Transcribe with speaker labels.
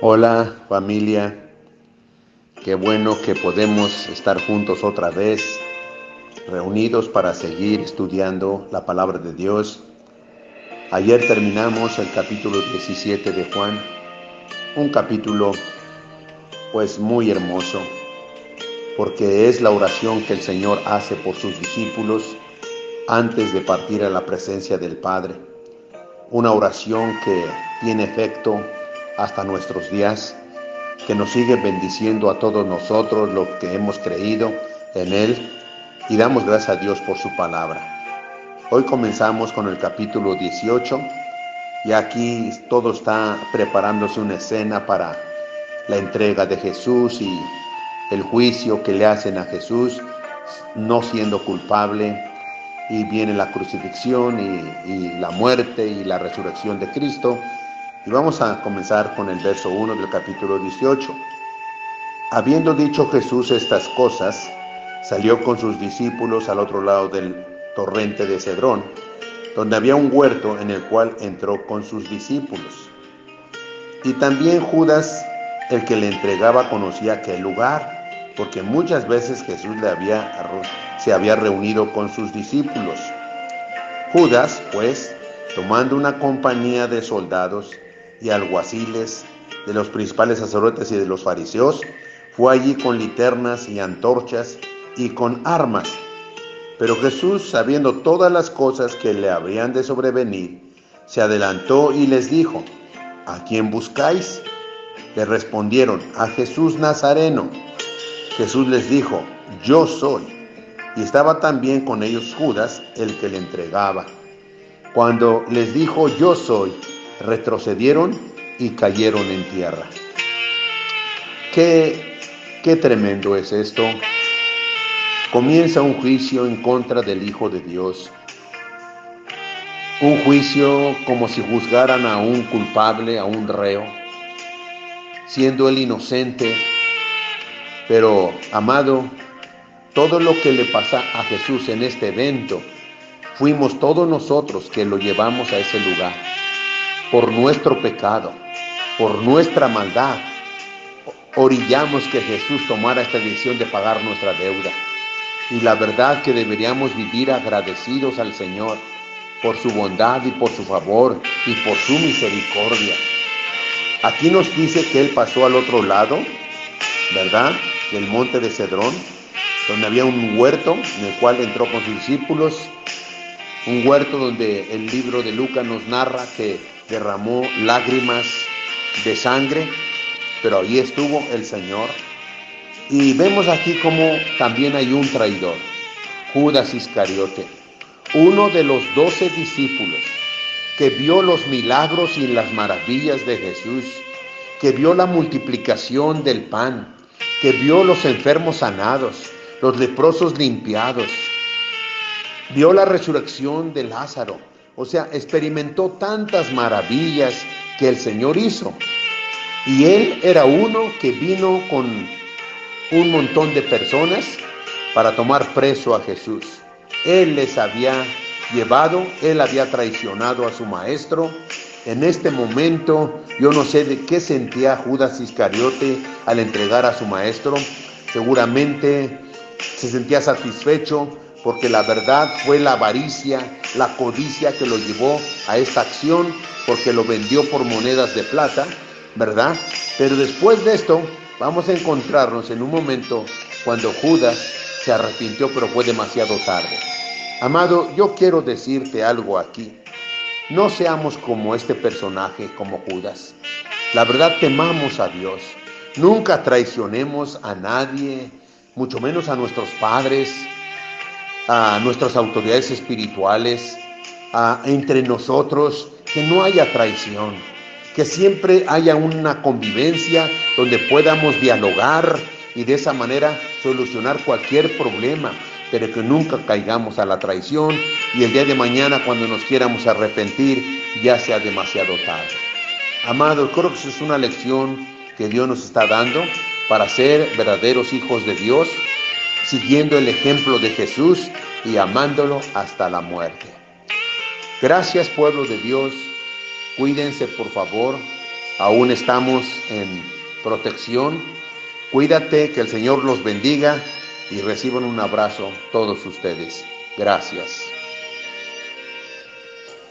Speaker 1: Hola familia, qué bueno que podemos estar juntos otra vez, reunidos para seguir estudiando la palabra de Dios. Ayer terminamos el capítulo 17 de Juan, un capítulo pues muy hermoso, porque es la oración que el Señor hace por sus discípulos antes de partir a la presencia del Padre. Una oración que tiene efecto hasta nuestros días, que nos sigue bendiciendo a todos nosotros los que hemos creído en Él y damos gracias a Dios por su palabra. Hoy comenzamos con el capítulo 18 y aquí todo está preparándose una escena para la entrega de Jesús y el juicio que le hacen a Jesús no siendo culpable y viene la crucifixión y, y la muerte y la resurrección de Cristo y vamos a comenzar con el verso 1 del capítulo 18. Habiendo dicho Jesús estas cosas, salió con sus discípulos al otro lado del torrente de Cedrón, donde había un huerto en el cual entró con sus discípulos. Y también Judas, el que le entregaba, conocía aquel lugar, porque muchas veces Jesús se había reunido con sus discípulos. Judas, pues, tomando una compañía de soldados, y alguaciles, de los principales sacerdotes y de los fariseos, fue allí con linternas y antorchas y con armas. Pero Jesús, sabiendo todas las cosas que le habrían de sobrevenir, se adelantó y les dijo, ¿a quién buscáis? Le respondieron, a Jesús Nazareno. Jesús les dijo, yo soy. Y estaba también con ellos Judas, el que le entregaba. Cuando les dijo, yo soy, retrocedieron y cayeron en tierra. Qué, qué tremendo es esto. Comienza un juicio en contra del Hijo de Dios. Un juicio como si juzgaran a un culpable, a un reo, siendo él inocente. Pero, amado, todo lo que le pasa a Jesús en este evento, fuimos todos nosotros que lo llevamos a ese lugar por nuestro pecado, por nuestra maldad, orillamos que Jesús tomara esta decisión de pagar nuestra deuda. Y la verdad que deberíamos vivir agradecidos al Señor por su bondad y por su favor y por su misericordia. Aquí nos dice que Él pasó al otro lado, ¿verdad? Del monte de Cedrón, donde había un huerto en el cual entró con sus discípulos, un huerto donde el libro de Lucas nos narra que derramó lágrimas de sangre, pero ahí estuvo el Señor. Y vemos aquí como también hay un traidor, Judas Iscariote, uno de los doce discípulos que vio los milagros y las maravillas de Jesús, que vio la multiplicación del pan, que vio los enfermos sanados, los leprosos limpiados, vio la resurrección de Lázaro, o sea, experimentó tantas maravillas que el Señor hizo. Y él era uno que vino con un montón de personas para tomar preso a Jesús. Él les había llevado, él había traicionado a su maestro. En este momento yo no sé de qué sentía Judas Iscariote al entregar a su maestro. Seguramente se sentía satisfecho porque la verdad fue la avaricia, la codicia que lo llevó a esta acción, porque lo vendió por monedas de plata, ¿verdad? Pero después de esto, vamos a encontrarnos en un momento cuando Judas se arrepintió, pero fue demasiado tarde. Amado, yo quiero decirte algo aquí. No seamos como este personaje, como Judas. La verdad, temamos a Dios. Nunca traicionemos a nadie, mucho menos a nuestros padres, a nuestras autoridades espirituales, a, entre nosotros, que no haya traición, que siempre haya una convivencia donde podamos dialogar y de esa manera solucionar cualquier problema, pero que nunca caigamos a la traición y el día de mañana cuando nos quieramos arrepentir ya sea demasiado tarde. Amado, creo que es una lección que Dios nos está dando para ser verdaderos hijos de Dios siguiendo el ejemplo de Jesús y amándolo hasta la muerte. Gracias pueblo de Dios, cuídense por favor, aún estamos en protección. Cuídate, que el Señor los bendiga y reciban un abrazo todos ustedes. Gracias.